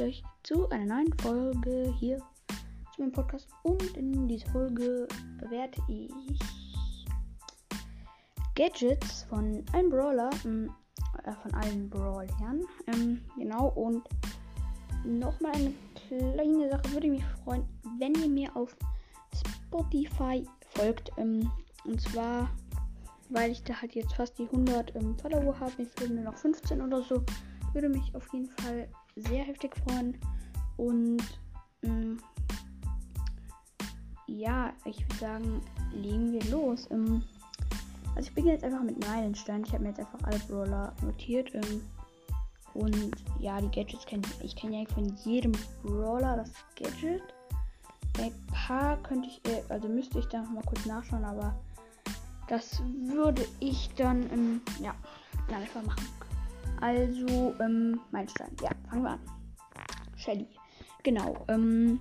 ich euch zu einer neuen Folge hier zu meinem Podcast. Und in dieser Folge bewerte ich Gadgets von allen Brawler, äh, von allen Brawlern, ähm, genau. Und nochmal eine kleine Sache, würde mich freuen, wenn ihr mir auf Spotify folgt. Ähm, und zwar weil ich da halt jetzt fast die 100 ähm, Follower habe. Mir fehlen nur noch 15 oder so. Würde mich auf jeden Fall sehr heftig freuen. Und ähm, ja, ich würde sagen, legen wir los. Ähm, also ich beginne jetzt einfach mit Meilenstein. Ich habe mir jetzt einfach alle Brawler notiert. Ähm, und ja, die Gadgets kenne ich. Kenne ja von jedem Brawler das Gadget. Ein paar könnte ich, äh, also müsste ich da noch mal kurz nachschauen, aber das würde ich dann, ähm, ja, dann einfach machen. Also, ähm, Meilenstein. Ja, fangen wir an. Shelly. Genau, ähm,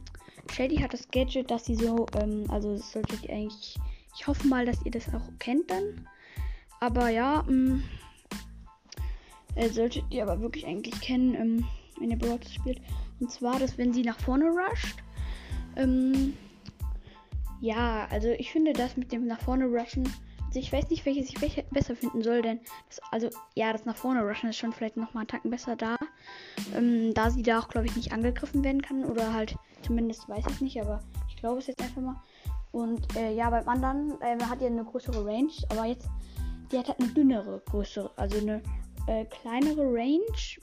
Shelly hat das Gadget, dass sie so, ähm, also das solltet ihr eigentlich, ich hoffe mal, dass ihr das auch kennt dann. Aber ja, ähm, äh, solltet ihr aber wirklich eigentlich kennen, ähm, wenn ihr Brawl spielt. Und zwar, dass wenn sie nach vorne rusht, ähm, ja, also ich finde das mit dem nach vorne rushen also ich weiß nicht, welches ich besser finden soll, denn das, also ja, das nach vorne rushen ist schon vielleicht noch mal einen Tacken besser da. Ähm, da sie da auch, glaube ich, nicht angegriffen werden kann. Oder halt, zumindest weiß ich nicht, aber ich glaube es jetzt einfach mal. Und äh, ja, beim anderen äh, hat ja eine größere Range, aber jetzt, die hat halt eine dünnere, größere, also eine äh, kleinere Range.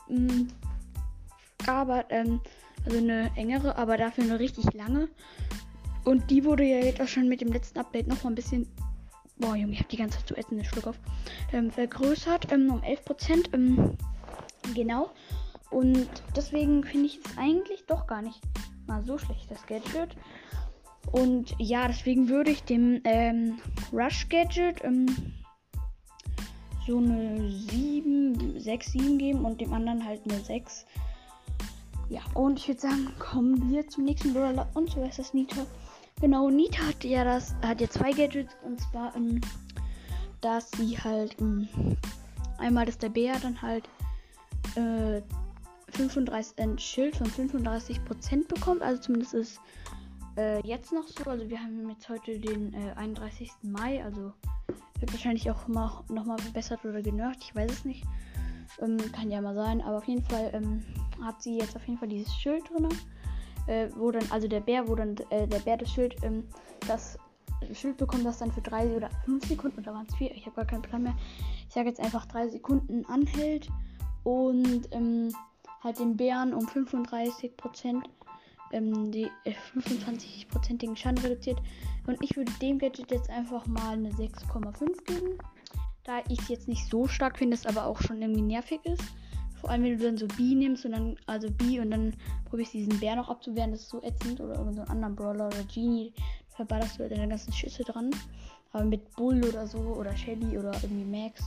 Mh, mm, aber, ähm, also eine engere, aber dafür eine richtig lange. Und die wurde ja jetzt auch schon mit dem letzten Update noch mal ein bisschen Boah, Junge, ich habe die ganze Zeit zu essen, den Schluck auf. Ähm, vergrößert ähm, um 11%. Ähm, genau. Und deswegen finde ich es eigentlich doch gar nicht mal so schlecht, das Gadget. Und ja, deswegen würde ich dem ähm, Rush Gadget ähm, so eine 7, 6, 7 geben und dem anderen halt eine 6. Ja, und ich würde sagen, kommen wir zum nächsten Brawler und so ist das Nita. Genau, Nita hat ja das, hat ja zwei Gadgets und zwar, ähm, dass sie halt ähm, einmal, dass der Bär dann halt äh, 35, ein Schild von 35% bekommt, also zumindest ist äh, jetzt noch so. Also wir haben jetzt heute den äh, 31. Mai, also wird wahrscheinlich auch mal, nochmal verbessert oder genervt, ich weiß es nicht. Ähm, kann ja mal sein, aber auf jeden Fall ähm, hat sie jetzt auf jeden Fall dieses Schild drin äh, wo dann, also der Bär, wo dann äh, der Bär das Schild, ähm, das Schild bekommt, das dann für drei oder fünf Sekunden, oder waren es vier, ich habe gar keinen Plan mehr. Ich sage jetzt einfach drei Sekunden anhält und ähm, halt den Bären um 35 Prozent ähm, die äh, 25-prozentigen Schaden reduziert. Und ich würde dem Gadget jetzt einfach mal eine 6,5 geben. Da ich es jetzt nicht so stark finde, es aber auch schon irgendwie nervig ist. Vor allem, wenn du dann so B nimmst und dann, also B und dann probierst diesen Bär noch abzuwehren, das ist so ätzend. Oder irgendeinen anderen Brawler oder Genie, verballerst du halt deine ganzen Schüsse dran. Aber mit Bull oder so oder Shelly oder irgendwie Max,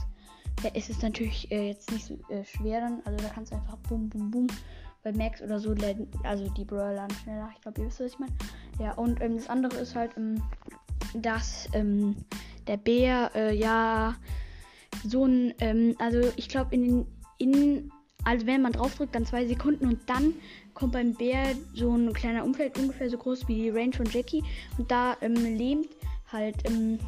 da ist es natürlich äh, jetzt nicht so äh, schwer dann. Also da kannst du einfach bum bum bum. Bei Max oder so, also die Brawler schneller. Ich glaube, ihr wisst, was ich meine. Ja, und ähm, das andere ist halt, ähm, dass ähm, der Bär, äh, ja, so ein, ähm, also ich glaube, in den, in also wenn man draufdrückt, dann zwei Sekunden und dann kommt beim Bär so ein kleiner Umfeld, ungefähr so groß wie die Range von Jackie. Und da ähm, lähmt halt ähm,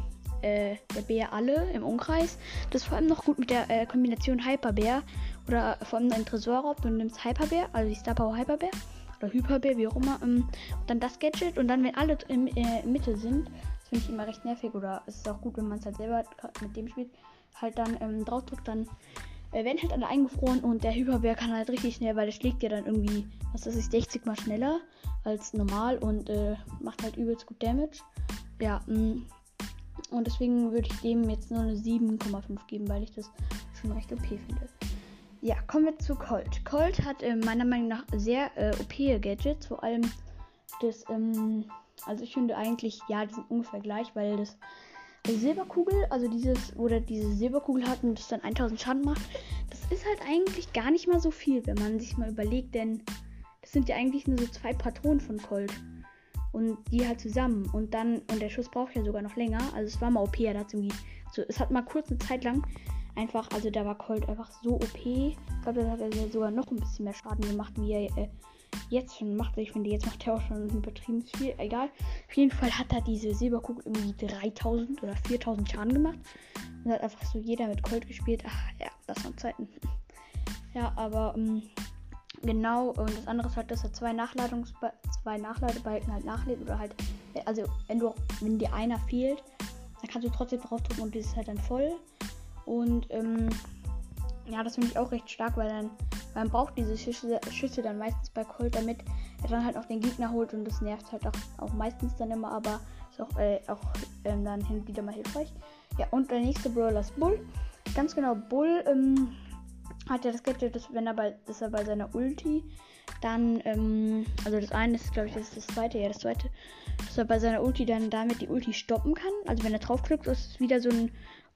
äh, der Bär alle im Umkreis. Das ist vor allem noch gut mit der äh, Kombination Hyperbär oder vor allem dein Tresorraub. Du nimmst Hyperbär, also die Star Power Hyperbär oder Hyperbär, wie auch immer. Ähm, und dann das Gadget und dann, wenn alle in äh, Mitte sind, das finde ich immer recht nervig oder es ist auch gut, wenn man es halt selber mit dem spielt, halt dann ähm, draufdrückt, dann äh, werden halt alle eingefroren und der Hyperbär kann halt richtig schnell, weil der schlägt ja dann irgendwie, was weiß ich, 60 mal schneller als normal und äh, macht halt übelst gut Damage. Ja. Mm. und deswegen würde ich dem jetzt nur eine 7,5 geben, weil ich das schon recht OP finde. Ja, kommen wir zu Colt. Colt hat äh, meiner Meinung nach sehr äh, OP-Gadgets, vor allem das, ähm, also ich finde eigentlich, ja, die sind ungefähr gleich, weil das Silberkugel, also dieses, wo der diese Silberkugel hat und das dann 1000 Schaden macht, das ist halt eigentlich gar nicht mal so viel, wenn man sich mal überlegt, denn das sind ja eigentlich nur so zwei Patronen von Colt. Und die halt zusammen. Und dann, und der Schuss braucht ja sogar noch länger. Also es war mal OP, er hat irgendwie, so, es hat mal kurz eine Zeit lang, einfach, also da war Colt einfach so OP. Ich glaube, da hat er sogar noch ein bisschen mehr Schaden gemacht, wie er äh, jetzt schon macht. Ich finde, jetzt macht er auch schon übertrieben viel. Egal. Auf jeden Fall hat er diese Silberkugel irgendwie 3000 oder 4000 Schaden gemacht. Und hat einfach so jeder mit Colt gespielt. Ach ja, das waren Zeiten. ja, aber ähm, genau. Und das andere ist halt, dass er zwei, Nachladungs zwei Nachladebalken halt nachlädt. Oder halt, also wenn du, wenn dir einer fehlt, dann kannst du trotzdem draufdrücken und das ist halt dann voll. Und ähm, ja, das finde ich auch recht stark, weil dann man braucht diese Schüsse, Schüsse dann meistens bei Colt, damit er dann halt auch den Gegner holt und das nervt halt auch, auch meistens dann immer, aber ist auch, äh, auch ähm, dann hin und wieder mal hilfreich. Ja, und der nächste Brawler ist Bull. Ganz genau, Bull ähm, hat ja das Gadget, dass wenn er bei, dass er bei seiner Ulti dann, ähm, also das eine ist, glaube ich, das das zweite, ja, das zweite, dass er bei seiner Ulti dann damit die Ulti stoppen kann. Also wenn er draufklickt, ist es wieder so ein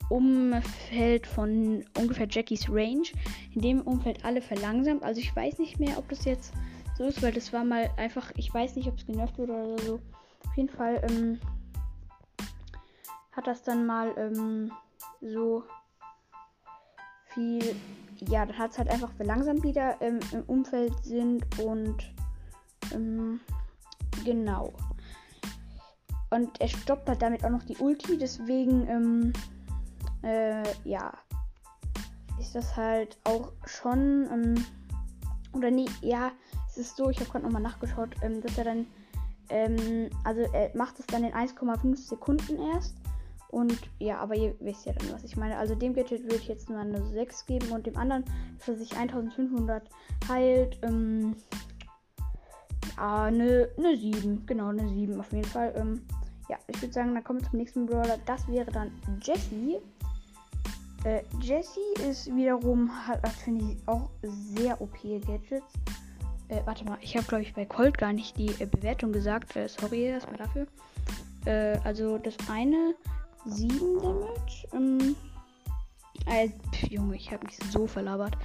Umfeld von ungefähr Jackies Range. In dem Umfeld alle verlangsamt. Also ich weiß nicht mehr, ob das jetzt so ist, weil das war mal einfach, ich weiß nicht, ob es genervt wurde oder so. Auf jeden Fall ähm, hat das dann mal ähm, so viel, ja, dann hat es halt einfach verlangsamt wieder ähm, im Umfeld sind und ähm, genau. Und er stoppt halt damit auch noch die Ulti, deswegen ähm, äh, ja, ist das halt auch schon, ähm, oder nee, ja, es ist so, ich habe gerade nochmal nachgeschaut, ähm, dass er dann, ähm, also er macht es dann in 1,5 Sekunden erst. Und ja, aber ihr wisst ja dann, was ich meine. Also dem Gadget würde ich jetzt nur eine 6 geben und dem anderen, dass er sich 1500 heilt, ähm, ja, eine, eine 7. Genau, eine 7 auf jeden Fall. Ähm, ja, ich würde sagen, dann kommen wir zum nächsten Brawler. Das wäre dann Jesse. Äh, Jessie ist wiederum, hat, finde ich, auch sehr OP-Gadgets. Äh, warte mal, ich habe, glaube ich, bei Colt gar nicht die äh, Bewertung gesagt. Äh, sorry erstmal dafür. Äh, also das eine 7 Damage. Ähm, äh, pf, Junge, ich habe mich so verlabert.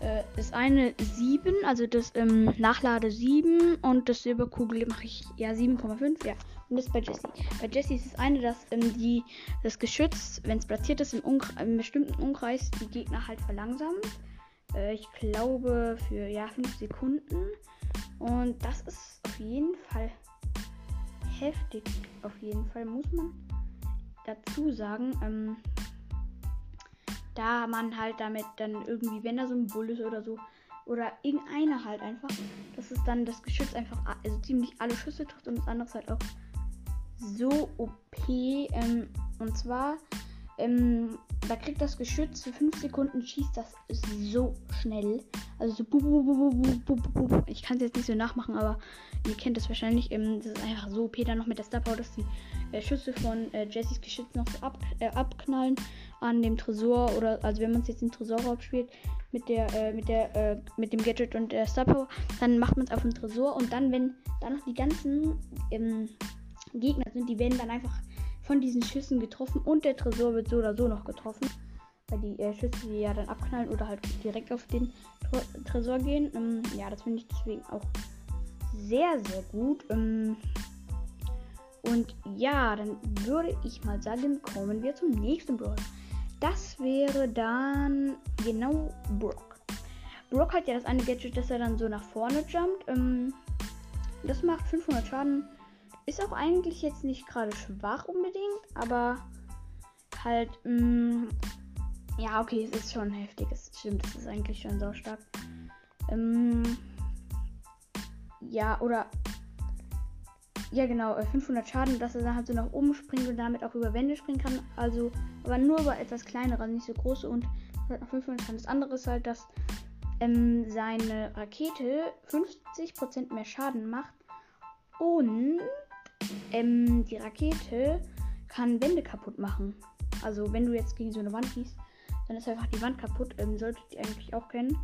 Äh, das eine 7, also das ähm, Nachlade 7 und das Silberkugel mache ich ja 7,5, ja. Und das bei Jessie. Bei Jessie ist es eine, dass ähm, die, das Geschütz, wenn es platziert ist, im, im bestimmten Umkreis die Gegner halt verlangsamt. Äh, ich glaube für ja 5 Sekunden. Und das ist auf jeden Fall heftig. Auf jeden Fall muss man dazu sagen. Ähm, da man halt damit dann irgendwie, wenn da so ein Bull ist oder so, oder irgendeiner halt einfach, dass es dann das Geschütz einfach, also ziemlich alle Schüsse trifft und das andere halt auch so OP. Ähm, und zwar, ähm, da kriegt das Geschütz für 5 Sekunden, schießt das so schnell. Also so Ich kann es jetzt nicht so nachmachen, aber ihr kennt das wahrscheinlich. Ähm, das ist einfach so OP dann noch mit der Star Power, dass die äh, Schüsse von äh, Jessys Geschütz noch so ab, äh, abknallen an dem Tresor. Oder also wenn man es jetzt im Tresorraum spielt mit der, äh, mit der, äh, mit dem Gadget und der Star Power, dann macht man es auf dem Tresor und dann, wenn dann noch die ganzen ähm, Gegner sind, die werden dann einfach von diesen Schüssen getroffen und der Tresor wird so oder so noch getroffen. Weil die äh, Schüsse die ja dann abknallen oder halt direkt auf den Tresor gehen. Ähm, ja, das finde ich deswegen auch sehr, sehr gut. Ähm, und ja, dann würde ich mal sagen, kommen wir zum nächsten Brawler. Das wäre dann genau Brock. Brock hat ja das eine Gadget, dass er dann so nach vorne jumpt. Ähm, das macht 500 Schaden ist auch eigentlich jetzt nicht gerade schwach unbedingt, aber halt, mh, mm, ja, okay, es ist schon heftig. Es stimmt, es ist eigentlich schon so stark. Ähm, ja, oder. Ja, genau, 500 äh, Schaden, dass er dann halt so nach oben springt und damit auch über Wände springen kann. Also, aber nur über etwas kleinere, also nicht so große und halt noch 500 Schaden. Das andere ist halt, dass ähm, seine Rakete 50% mehr Schaden macht und ähm, die Rakete kann Wände kaputt machen. Also wenn du jetzt gegen so eine Wand schießt, dann ist einfach die Wand kaputt. Ähm, solltet ihr eigentlich auch kennen.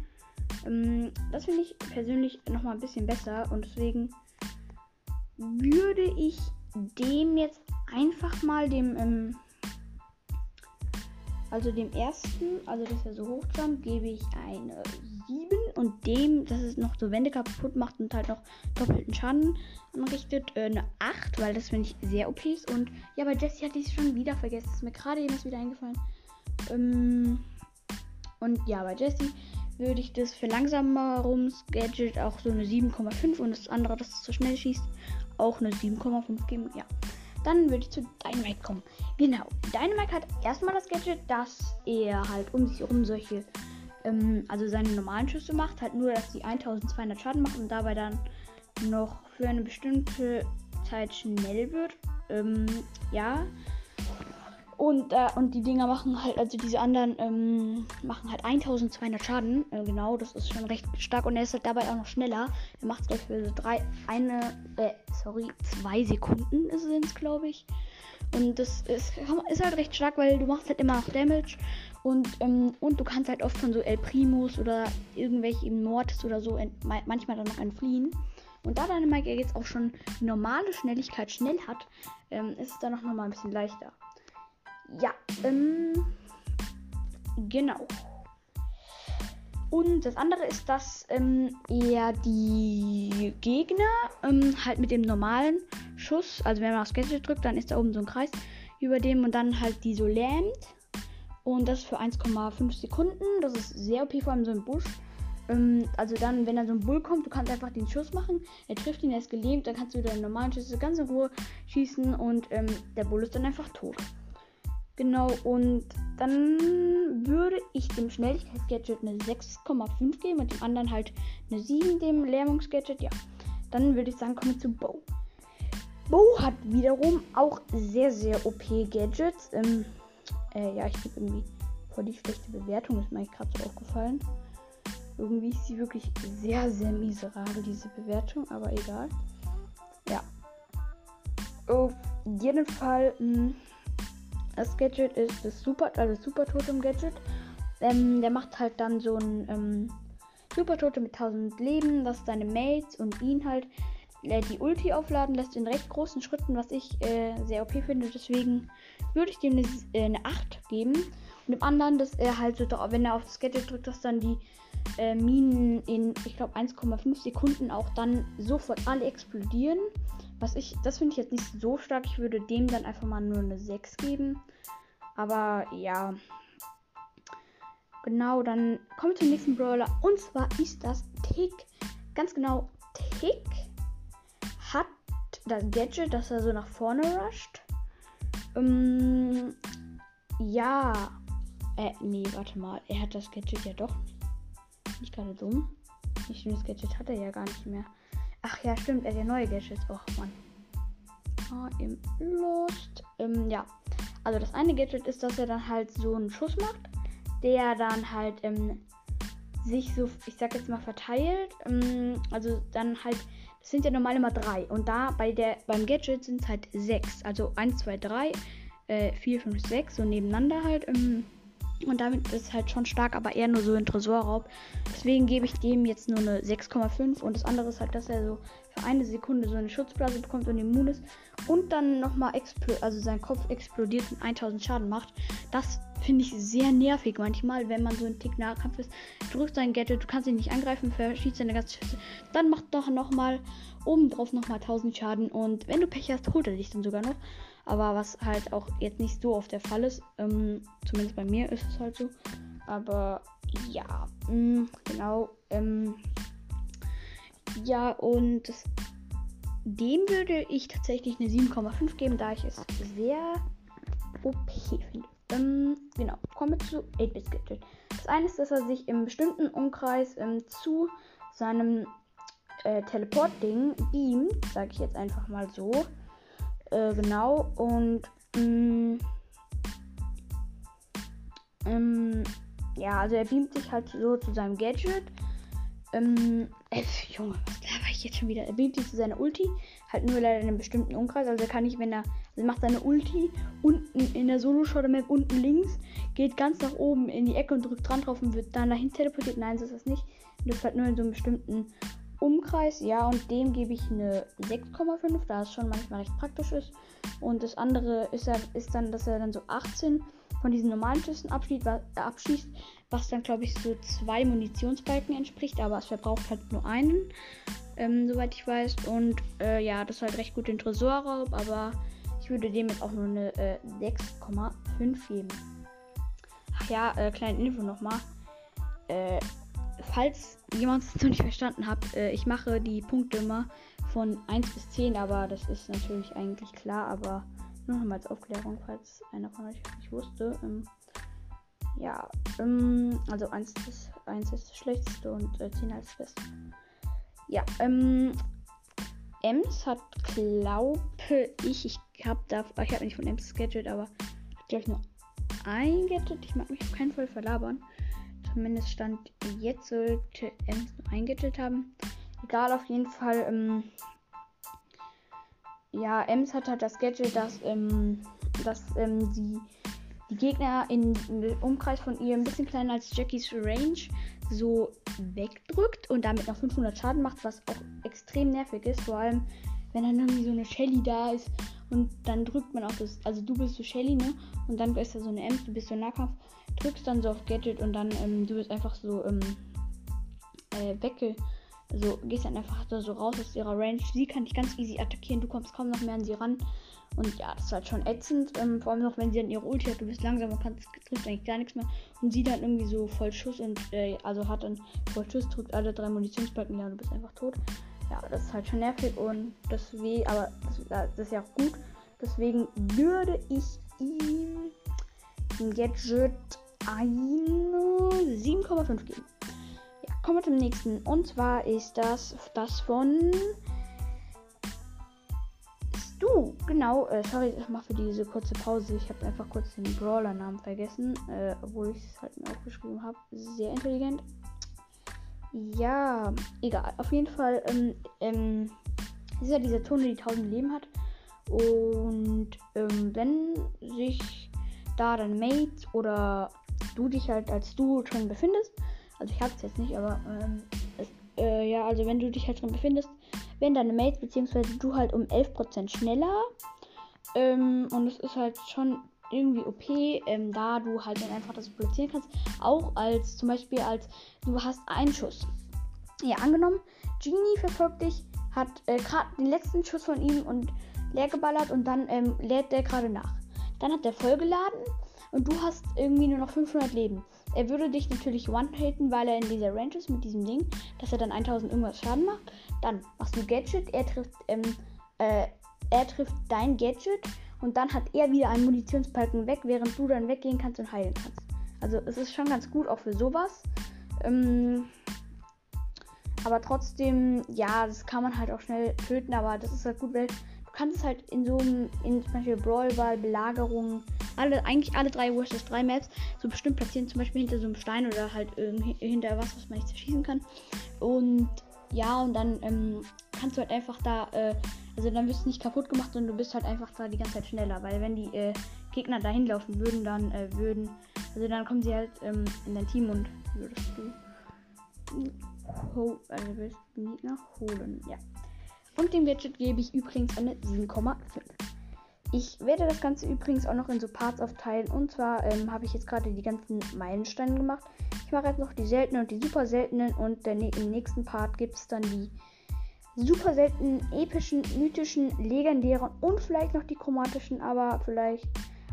Ähm, das finde ich persönlich nochmal ein bisschen besser und deswegen würde ich dem jetzt einfach mal dem, ähm, also dem ersten, also dass er so hochjumpt, gebe ich eine 7 und dem, dass es noch so Wände kaputt macht und halt noch doppelten Schaden anrichtet, äh, eine 8, weil das finde ich sehr OP ist. Und ja, bei Jessie hatte ich es schon wieder vergessen. Ist mir gerade eben wieder eingefallen. Ähm, und ja, bei Jesse würde ich das für langsamerums Gadget auch so eine 7,5 und das andere, das zu schnell schießt, auch eine 7,5 geben. Ja. Dann würde ich zu Dynamite kommen. Genau. Dynamite hat erstmal das Gadget, dass er halt um sich herum solche, ähm, also seine normalen Schüsse macht. Halt nur, dass die 1200 Schaden machen und dabei dann noch für eine bestimmte Zeit schnell wird. Ähm, ja. Und, äh, und die Dinger machen halt, also diese anderen ähm, machen halt 1200 Schaden. Äh, genau, das ist schon recht stark. Und er ist halt dabei auch noch schneller. Er macht es gleich für so drei, eine, äh, sorry, zwei Sekunden sind es, glaube ich. Und das ist, ist halt recht stark, weil du machst halt immer noch Damage. Und, ähm, und du kannst halt oft von so El Primus oder irgendwelche im Mortis oder so manchmal dann noch entfliehen. Und da deine Mike jetzt auch schon normale Schnelligkeit schnell hat, ähm, ist es dann auch nochmal ein bisschen leichter. Ja, ähm, genau. Und das andere ist, dass ähm, er die Gegner ähm, halt mit dem normalen Schuss, also wenn man aufs Gadget drückt, dann ist da oben so ein Kreis über dem und dann halt die so lähmt. Und das für 1,5 Sekunden. Das ist sehr OP, vor allem so ein Busch. Ähm, also dann, wenn da so ein Bull kommt, du kannst einfach den Schuss machen. Er trifft ihn, er ist gelähmt, dann kannst du wieder einen normalen Schuss ganz in Ruhe schießen und ähm, der Bull ist dann einfach tot. Genau, und dann würde ich dem Schnelligkeitsgadget eine 6,5 geben und dem anderen halt eine 7, dem Lähmungsgadget. Ja, dann würde ich sagen, kommen wir zu Bow. Bow hat wiederum auch sehr, sehr OP-Gadgets. Ähm, äh, ja, ich gebe irgendwie voll die schlechte Bewertung, ist mir gerade so aufgefallen. Irgendwie ist sie wirklich sehr, sehr miserabel, diese Bewertung, aber egal. Ja. Auf jeden Fall. Mh, hm, das Gadget ist das Super, also Super Totem Gadget. Ähm, der macht halt dann so ein ähm, Super Totem mit 1000 Leben, dass seine Mates und ihn halt äh, die Ulti aufladen lässt in recht großen Schritten, was ich äh, sehr OP finde. Deswegen würde ich dem eine, äh, eine 8 geben. Und dem anderen, dass er halt so, wenn er auf das Gadget drückt, dass dann die äh, Minen in, ich glaube, 1,5 Sekunden auch dann sofort alle explodieren. Was ich, das finde ich jetzt nicht so stark. Ich würde dem dann einfach mal nur eine 6 geben. Aber ja. Genau, dann kommen wir zum nächsten Brawler. Und zwar ist das Tick. Ganz genau, Tick hat das Gadget, dass er so nach vorne rusht. Ähm, ja. Äh, nee, warte mal. Er hat das Gadget ja doch nicht gerade dumm. Ich finde, das Gadget hat er ja gar nicht mehr. Ach ja, stimmt, er hat ja neue Gadgets. Och, Mann. Ah, im Lost. Ähm, ja. Also das eine Gadget ist, dass er dann halt so einen Schuss macht, der dann halt ähm, sich so, ich sag jetzt mal, verteilt. Ähm, also dann halt, sind ja normal immer drei. Und da bei der, beim Gadget sind es halt sechs. Also 1, 2, 3, äh, 4, 5, 6, so nebeneinander halt. Ähm, und damit ist es halt schon stark, aber eher nur so ein Tresorraub. Deswegen gebe ich dem jetzt nur eine 6,5. Und das andere ist halt, dass er so für eine Sekunde so eine Schutzblase bekommt und immun ist. Und dann nochmal also sein Kopf explodiert und 1000 Schaden macht. Das finde ich sehr nervig manchmal, wenn man so ein Tick Nahkampf ist. Drückt sein Gadget, du kannst ihn nicht angreifen, verschießt seine ganze Schüsse. Dann macht doch nochmal obendrauf nochmal 1000 Schaden. Und wenn du Pech hast, holt er dich dann sogar noch. Aber was halt auch jetzt nicht so oft der Fall ist. Ähm, zumindest bei mir ist es halt so. Aber ja, mh, mm, genau. Ähm, ja, und dem würde ich tatsächlich eine 7,5 geben, da ich es sehr OP finde. Ähm, genau, kommen wir zu 8-Bit Gadget. Das eine ist, dass er sich im bestimmten Umkreis ähm, zu seinem äh, Teleport-Ding beamt, sage ich jetzt einfach mal so. Äh, genau, und mh, mm, ähm, ja, also er beamt sich halt so zu seinem Gadget. Ähm, äh, Junge, was laber ich jetzt schon wieder? Er beamt sich zu seiner Ulti. Halt nur leider in einem bestimmten Umkreis. Also er kann nicht, wenn er. Also er macht seine Ulti unten in der Solo-Shot-Map unten links, geht ganz nach oben in die Ecke und drückt dran drauf und wird dann dahin teleportiert. Nein, so ist das nicht. Das ist halt nur in so einem bestimmten Umkreis, ja, und dem gebe ich eine 6,5, da es schon manchmal recht praktisch ist. Und das andere ist, er, ist dann, dass er dann so 18 von diesen normalen Schüssen abschießt, was, äh, abschießt, was dann, glaube ich, so zwei Munitionsbalken entspricht, aber es verbraucht halt nur einen, ähm, soweit ich weiß. Und äh, ja, das ist halt recht gut den Tresorraub, aber ich würde dem jetzt auch nur eine äh, 6,5 geben. ja, äh, kleine Info nochmal. Äh, falls jemand es noch nicht verstanden hat, äh, ich mache die Punkte immer von 1 bis 10, aber das ist natürlich eigentlich klar, aber nur nochmal als Aufklärung, falls einer von euch nicht wusste. Ähm, ja, ähm, also 1 ist, 1 ist das schlechteste und äh, 10 als beste. Ja, ähm, Ems hat, glaube ich, ich habe da, ich habe nicht von Ems Gadget, aber hat, glaube ich, nur ein Gadget. Ich mag mich auf keinen Fall verlabern. Zumindest stand jetzt sollte Ems nur ein Gadget haben. Egal, auf jeden Fall, ähm, ja, Ems hat halt das Gadget, dass, ähm, dass ähm, sie die Gegner in, in Umkreis von ihr ein bisschen kleiner als Jackies Range so wegdrückt und damit noch 500 Schaden macht, was auch extrem nervig ist. Vor allem, wenn dann irgendwie so eine Shelly da ist und dann drückt man auf das, also du bist so Shelly, ne? Und dann ist da so eine Ems, du bist so Nahkampf, drückst dann so auf Gadget und dann, ähm, du bist einfach so, ähm, äh, wegge, also gehst dann einfach so raus aus ihrer Range. Sie kann dich ganz easy attackieren, du kommst kaum noch mehr an sie ran. Und ja, das ist halt schon ätzend. Ähm, vor allem noch, wenn sie dann ihre Ulti hat, du bist langsam und kannst, trifft eigentlich gar nichts mehr. Und sie dann irgendwie so voll Schuss und, äh, also hat dann voll Schuss, drückt alle drei Munitionsbalken, ja, du bist einfach tot. Ja, das ist halt schon nervig und deswegen, aber das, das ist ja auch gut. Deswegen würde ich ihm Gadget eine 7,5 geben. Kommen wir zum nächsten. Und zwar ist das das von Du, genau, äh, sorry mal für diese kurze Pause. Ich habe einfach kurz den Brawler-Namen vergessen, äh, obwohl ich es halt mir aufgeschrieben habe. Sehr intelligent. Ja, egal. Auf jeden Fall, ähm, ähm, ist ja dieser Tunnel, die 1000 Leben hat. Und ähm, wenn sich da dann Mates oder du dich halt als du schon befindest, also ich hab's jetzt nicht, aber ähm, es, äh, ja, also wenn du dich halt schon befindest, werden deine Mates bzw. du halt um 11% schneller. Ähm, und es ist halt schon irgendwie OP, ähm, da du halt dann einfach das platzieren kannst. Auch als zum Beispiel als du hast einen Schuss. Ja, angenommen, Genie verfolgt dich, hat äh, gerade den letzten Schuss von ihm und leer geballert und dann ähm, lädt der gerade nach. Dann hat der vollgeladen und du hast irgendwie nur noch 500 Leben. Er würde dich natürlich one-hitten, weil er in dieser Range ist mit diesem Ding, dass er dann 1000 irgendwas Schaden macht. Dann machst du Gadget, er trifft, ähm, äh, er trifft dein Gadget und dann hat er wieder einen Munitionspalken weg, während du dann weggehen kannst und heilen kannst. Also es ist schon ganz gut auch für sowas. Ähm, aber trotzdem, ja, das kann man halt auch schnell töten, aber das ist halt gut, weil kannst halt in so einem, in zum Beispiel Brawlball, Belagerungen, alle, eigentlich alle drei vs 3 Maps so bestimmt platzieren, zum Beispiel hinter so einem Stein oder halt ähm, hinter was, was man nicht zerschießen kann. Und ja, und dann ähm, kannst du halt einfach da, äh, also dann wirst du nicht kaputt gemacht, sondern du bist halt einfach da die ganze Zeit schneller, weil wenn die äh, Gegner dahin laufen würden, dann äh, würden, also dann kommen sie halt ähm, in dein Team und würdest du ho also willst den Gegner holen, ja. Und dem Gadget gebe ich übrigens eine 7,5. Ich werde das Ganze übrigens auch noch in so Parts aufteilen. Und zwar ähm, habe ich jetzt gerade die ganzen Meilensteine gemacht. Ich mache jetzt noch die seltenen und die super seltenen. Und der, im nächsten Part gibt es dann die super seltenen, epischen, mythischen, legendären und vielleicht noch die chromatischen, aber vielleicht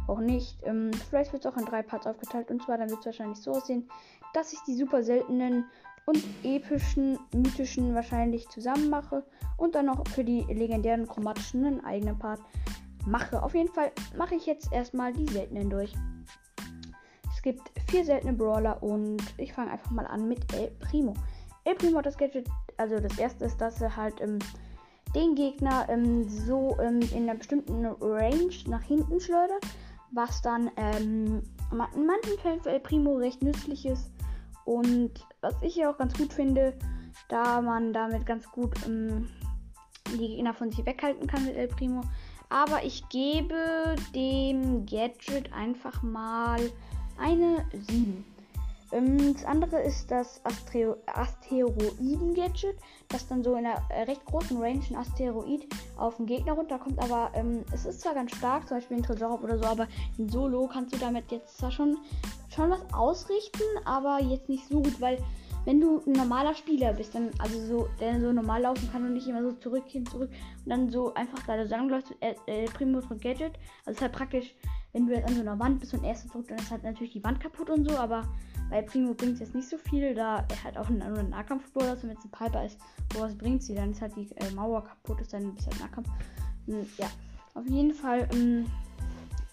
auch nicht. Ähm, vielleicht wird es auch in drei Parts aufgeteilt. Und zwar dann wird es wahrscheinlich so aussehen, dass ich die super seltenen und epischen, mythischen wahrscheinlich zusammen mache. Und dann noch für die legendären chromatischen einen eigenen Part mache. Auf jeden Fall mache ich jetzt erstmal die seltenen durch. Es gibt vier seltene Brawler und ich fange einfach mal an mit El Primo. El Primo hat das Gadget, also das erste ist, dass er halt ähm, den Gegner ähm, so ähm, in einer bestimmten Range nach hinten schleudert, was dann ähm, in manchen Fällen für El Primo recht nützlich ist. Und was ich hier auch ganz gut finde, da man damit ganz gut ähm, die Gegner von sich weghalten kann mit El Primo, aber ich gebe dem Gadget einfach mal eine 7. Ähm, das andere ist das Asteroiden-Gadget, das dann so in einer äh, recht großen Range ein Asteroid auf den Gegner runterkommt. Aber ähm, es ist zwar ganz stark, zum Beispiel in Tresor oder so, aber in Solo kannst du damit jetzt zwar schon, schon was ausrichten, aber jetzt nicht so gut, weil wenn du ein normaler Spieler bist, dann also so, der so normal laufen kann und nicht immer so zurück hin zurück und dann so einfach da zusammenläuft, äh, äh, Primo und Gadget. Also es ist halt praktisch, wenn du jetzt an so einer Wand bist und erst zurück, dann ist halt natürlich die Wand kaputt und so, aber bei Primo bringt es jetzt nicht so viel, da er halt auch einen anderen Nahkampfbrawler ist und wenn es ein Piper ist, wo was bringt sie, dann ist halt die äh, Mauer kaputt, ist dann ist halt Nahkampf. Und, hm, ja, auf jeden Fall, ähm,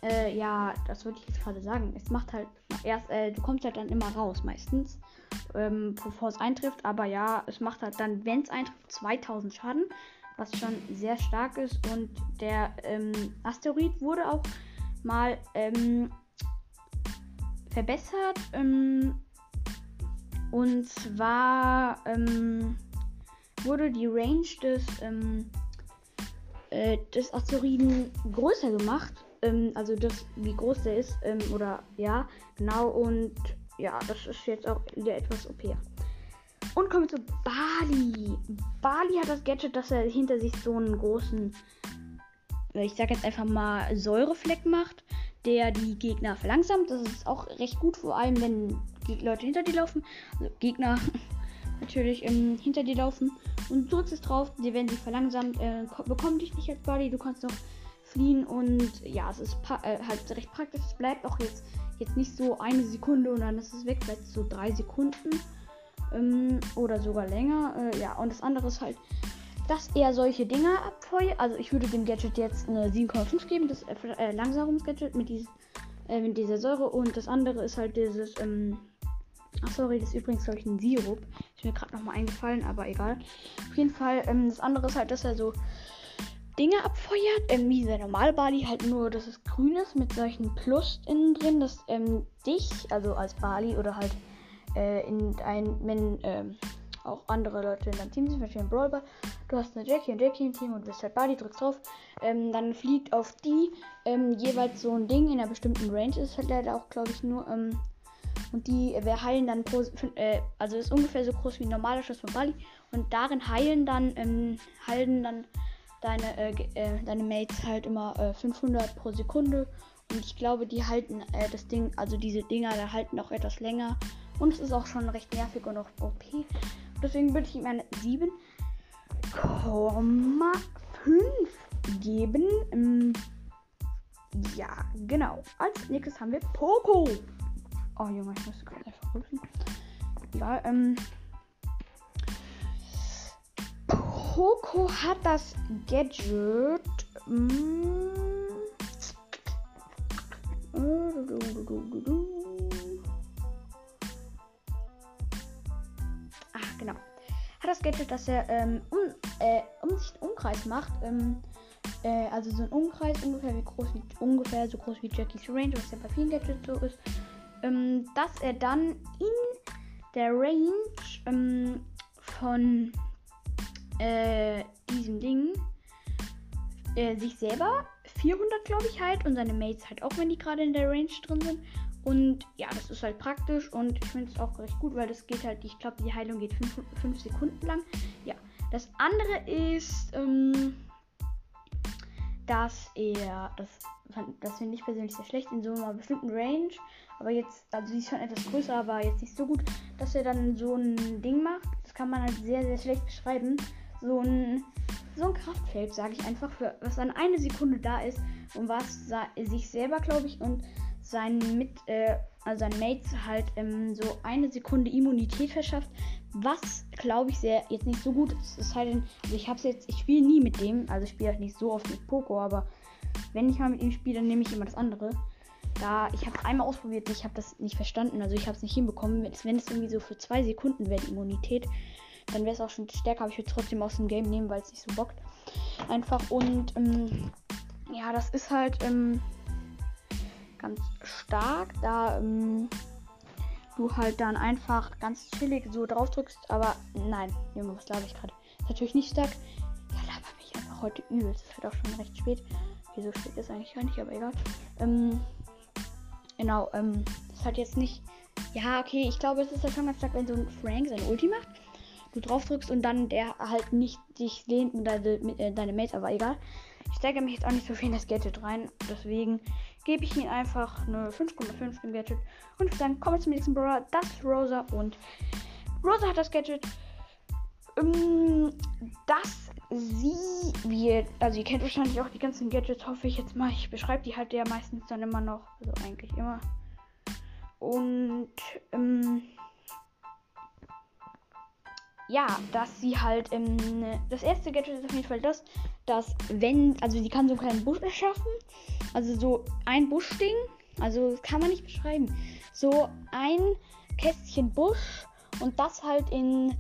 äh, ja, das würde ich jetzt gerade sagen. Es macht halt erst, äh, du kommst halt dann immer raus meistens, ähm, bevor es eintrifft. Aber ja, es macht halt dann, wenn es eintrifft, 2000 Schaden, was schon sehr stark ist. Und der ähm, Asteroid wurde auch mal ähm, verbessert. Ähm, und zwar ähm, wurde die Range des, ähm, äh, des Asteroiden größer gemacht. Ähm, also das, wie groß der ist. Ähm, oder ja, genau. Und ja, das ist jetzt auch wieder etwas OP. Und kommen wir zu Bali. Bali hat das Gadget, dass er hinter sich so einen großen, ich sag jetzt einfach mal, Säurefleck macht der die Gegner verlangsamt. Das ist auch recht gut, vor allem wenn Leute hinter dir laufen. Also Gegner natürlich ähm, hinter dir laufen. Und drückst es drauf, die werden sie verlangsamt, äh, bekommen dich nicht als Body. Du kannst noch fliehen und ja, es ist äh, halt recht praktisch. Es bleibt auch jetzt, jetzt nicht so eine Sekunde und dann ist es weg, vielleicht so drei Sekunden ähm, oder sogar länger. Äh, ja, und das andere ist halt, dass er solche Dinge abfeuert. Also ich würde dem Gadget jetzt eine 7,5 geben, das äh, äh Langsamungsgadget mit, dies, äh, mit dieser Säure. Und das andere ist halt dieses, ähm, ach sorry, das ist übrigens, glaube ich, ein Sirup. Ist mir gerade nochmal eingefallen, aber egal. Auf jeden Fall, ähm, das andere ist halt, dass er so Dinge abfeuert, ähm, wie der normale Bali, halt nur, dass es grün ist mit solchen Plus innen drin, dass ähm, dich, also als Bali oder halt äh, in ein, wenn, ähm, auch andere Leute in deinem Team sind, zum Beispiel ein Brawler. Du hast eine Jackie und Jackie im Team und bist halt Buddy, drückst drauf. Ähm, dann fliegt auf die ähm, jeweils so ein Ding in einer bestimmten Range. Ist halt leider auch, glaube ich, nur. Ähm, und die äh, heilen dann. Äh, also ist ungefähr so groß wie ein normaler Schuss von Bali. Und darin heilen dann, ähm, heilen dann deine, äh, äh, deine Mates halt immer äh, 500 pro Sekunde. Und ich glaube, die halten äh, das Ding, also diese Dinger, da halten auch etwas länger. Und es ist auch schon recht nervig und auch OP. Deswegen würde ich ihm eine 7,5 geben. Ähm, ja, genau. Als nächstes haben wir Poco. Oh Junge, ich muss gerade einfach rücken. Ja, ähm. Poco hat das Gadget. Mm, hat das Gadget, dass er ähm, um, äh, um sich einen Umkreis macht. Ähm, äh, also so ein Umkreis ungefähr wie groß wie ungefähr so groß wie Jackies Range, was ja bei vielen Gadgets so ist. Ähm, dass er dann in der Range ähm, von äh, diesem Ding äh, sich selber 400 glaube ich halt und seine Mates halt auch, wenn die gerade in der Range drin sind und ja, das ist halt praktisch und ich finde es auch recht gut, weil das geht halt, ich glaube, die Heilung geht 5 Sekunden lang. Ja, das andere ist, ähm, dass er, das, das finde ich persönlich sehr schlecht, in so einer bestimmten Range, aber jetzt, also sie ist schon etwas größer, aber jetzt nicht so gut, dass er dann so ein Ding macht. Das kann man halt sehr, sehr schlecht beschreiben. So ein, so ein Kraftfeld, sage ich einfach, für was dann eine Sekunde da ist und was sich selber, glaube ich, und seinen mit äh, also seinen Mates halt ähm, so eine Sekunde Immunität verschafft, was glaube ich sehr jetzt nicht so gut ist. Es sei also ich habe jetzt, ich spiele nie mit dem, also ich spiele halt nicht so oft mit Poco, aber wenn ich mal mit ihm spiele, dann nehme ich immer das andere. Da ich habe einmal ausprobiert, ich habe das nicht verstanden, also ich habe es nicht hinbekommen. Wenn es irgendwie so für zwei Sekunden wäre Immunität, dann wäre es auch schon stärker, aber ich würde trotzdem aus dem Game nehmen, weil es nicht so bockt. Einfach und ähm, ja, das ist halt ähm, ganz stark, da ähm, du halt dann einfach ganz chillig so drauf drückst. Aber nein, Junge, was glaube ich gerade? Ist natürlich nicht stark. Ja, laber mich einfach heute übelst. Es wird auch schon recht spät. Wieso spät ist eigentlich gar nicht, aber egal. Ähm, genau, ähm, ist halt jetzt nicht. Ja, okay, ich glaube, es ist ja schon ganz stark, wenn so ein Frank sein Ulti macht. Du drauf drückst und dann der halt nicht dich lehnt und deine, äh, deine Mates, aber egal. Ich stecke mich jetzt auch nicht so viel in das Gadget rein. Deswegen gebe ich ihm einfach eine 5,5 im Gadget. Und dann kommen wir zum nächsten Brawler. Das ist Rosa. Und Rosa hat das Gadget, ähm, dass sie wird, also ihr kennt wahrscheinlich auch die ganzen Gadgets, hoffe ich jetzt mal. Ich beschreibe die halt ja meistens dann immer noch, also eigentlich immer. Und ähm, ja, dass sie halt ähm, das erste Gadget ist auf jeden Fall das, dass wenn, also sie kann so einen kleinen Busch erschaffen, also so ein Buschding, also das kann man nicht beschreiben, so ein Kästchen Busch und das halt in,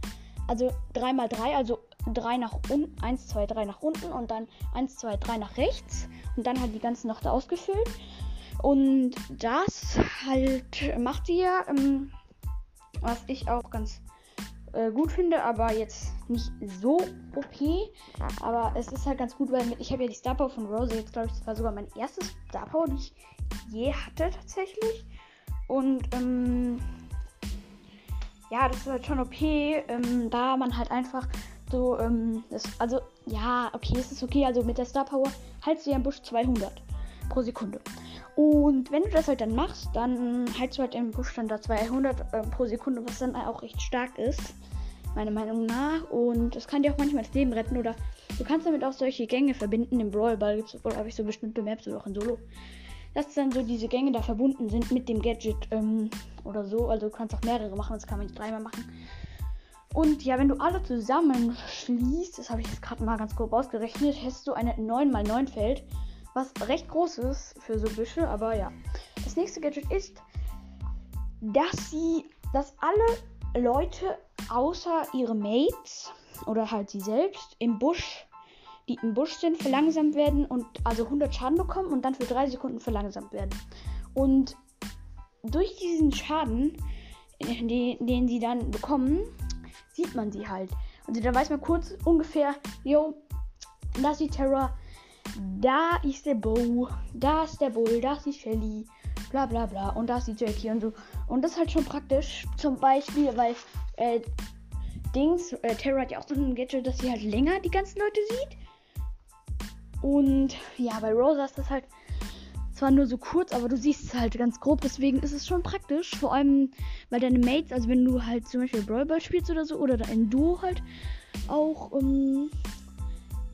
also 3x3, also 3 nach unten, 1, 2, 3 nach unten und dann 1, 2, 3 nach rechts und dann halt die ganze Nacht ausgefüllt. Und das halt macht ja, ähm, was ich auch ganz äh, gut finde, aber jetzt nicht so OP. Aber es ist halt ganz gut, weil ich habe ja die Star Power von Rose jetzt, glaube ich, das war sogar mein erstes Star Power, die ich je hatte tatsächlich. Und ähm, ja, das ist halt schon OP, ähm, da man halt einfach so, ähm, das, also ja, okay, es ist okay. Also mit der Star Power haltst du ja im Busch 200 pro Sekunde. Und wenn du das halt dann machst, dann hältst du halt im da 200 äh, pro Sekunde, was dann auch recht stark ist, meiner Meinung nach. Und das kann dir auch manchmal das Leben retten oder du kannst damit auch solche Gänge verbinden. Im Brawl Ball gibt es, habe ich so bestimmte Maps oder auch in Solo dass dann so diese Gänge da verbunden sind mit dem Gadget ähm, oder so. Also du kannst auch mehrere machen, das kann man nicht dreimal machen. Und ja, wenn du alle zusammen schließt, das habe ich jetzt gerade mal ganz grob ausgerechnet, hast du eine 9x9 Feld, was recht groß ist für so Büsche, aber ja. Das nächste Gadget ist, dass sie, dass alle Leute außer ihre Mates oder halt sie selbst im Busch die im Busch sind, verlangsamt werden und also 100 Schaden bekommen und dann für 3 Sekunden verlangsamt werden. Und durch diesen Schaden, den, den sie dann bekommen, sieht man sie halt. Also da weiß man kurz ungefähr, yo, da ist die Terra, da ist der Bo, da ist der Bull, da ist die Shelly, bla bla bla und da ist die Jackie und so. Und das ist halt schon praktisch, zum Beispiel, weil äh, Dings, äh, Terra hat ja auch so ein Gadget, dass sie halt länger die ganzen Leute sieht. Und ja, bei Rosa ist das halt zwar nur so kurz, aber du siehst es halt ganz grob. Deswegen ist es schon praktisch. Vor allem, weil deine Mates, also wenn du halt zum Beispiel Brawl Ball spielst oder so, oder ein Duo halt auch, ähm,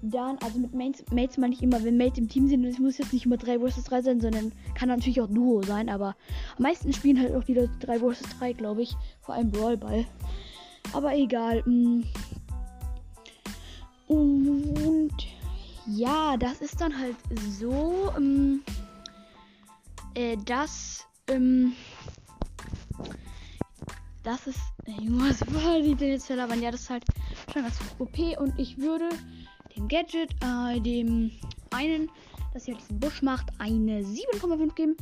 dann, also mit Mates, Mates meine ich immer, wenn Mates im Team sind, es muss jetzt nicht immer 3 vs 3 sein, sondern kann natürlich auch Duo sein, aber am meisten spielen halt auch die 3 vs 3, glaube ich. Vor allem Brawl Ball. Aber egal. Mm. Und ja, das ist dann halt so, ähm, äh, dass, ähm, das ist, äh, was war die denn jetzt verlabern? Ja, das ist halt schon ganz OP und ich würde dem Gadget, äh, dem einen, das hier diesen Busch macht, eine 7,5 geben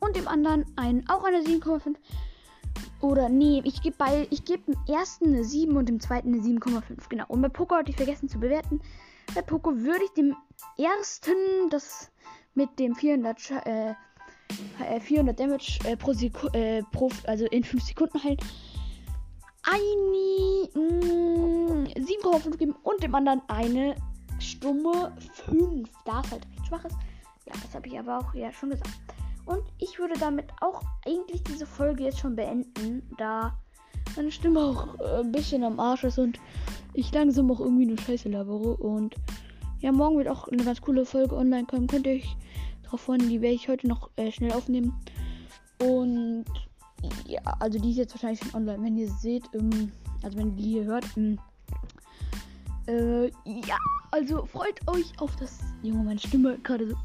und dem anderen einen auch eine 7,5. Oder nee, ich gebe bei ich gebe dem ersten eine 7 und dem zweiten eine 7,5. Genau. Und bei Poker hatte ich vergessen zu bewerten. Bei Poco würde ich dem ersten, das mit dem 400, äh, 400 äh, Damage äh, pro, Seku äh, pro, also in 5 Sekunden heilen, eine 7,5 mm, geben und dem anderen eine stumme 5, da es halt recht schwach ist. Ja, das habe ich aber auch ja schon gesagt. Und ich würde damit auch eigentlich diese Folge jetzt schon beenden, da meine Stimme auch äh, ein bisschen am Arsch ist und ich langsam auch irgendwie eine Scheiße labere. Und ja, morgen wird auch eine ganz coole Folge online kommen. Könnt ihr euch darauf freuen. Die werde ich heute noch äh, schnell aufnehmen. Und ja, also die ist jetzt wahrscheinlich schon online, wenn ihr seht. Ähm, also wenn ihr die hier hört. Ähm, äh, ja, also freut euch auf das. Junge, meine Stimme gerade so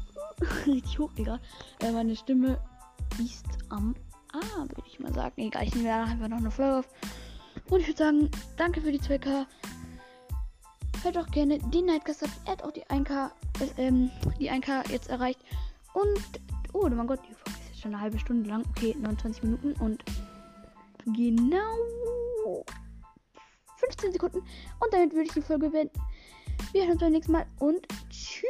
richtig hoch, egal. Äh, meine Stimme ist am Ah, würde ich mal sagen. Egal, ich nehme einfach noch eine Folge auf. Und ich würde sagen, danke für die 2K. Hört auch gerne den Nightcast ab. Er hat auch die 1K, äh, ähm, die 1K jetzt erreicht. Und, oh mein Gott, die Folge ist jetzt schon eine halbe Stunde lang. Okay, 29 Minuten und genau 15 Sekunden. Und damit würde ich die Folge beenden. Wir hören uns beim nächsten Mal und tschüss.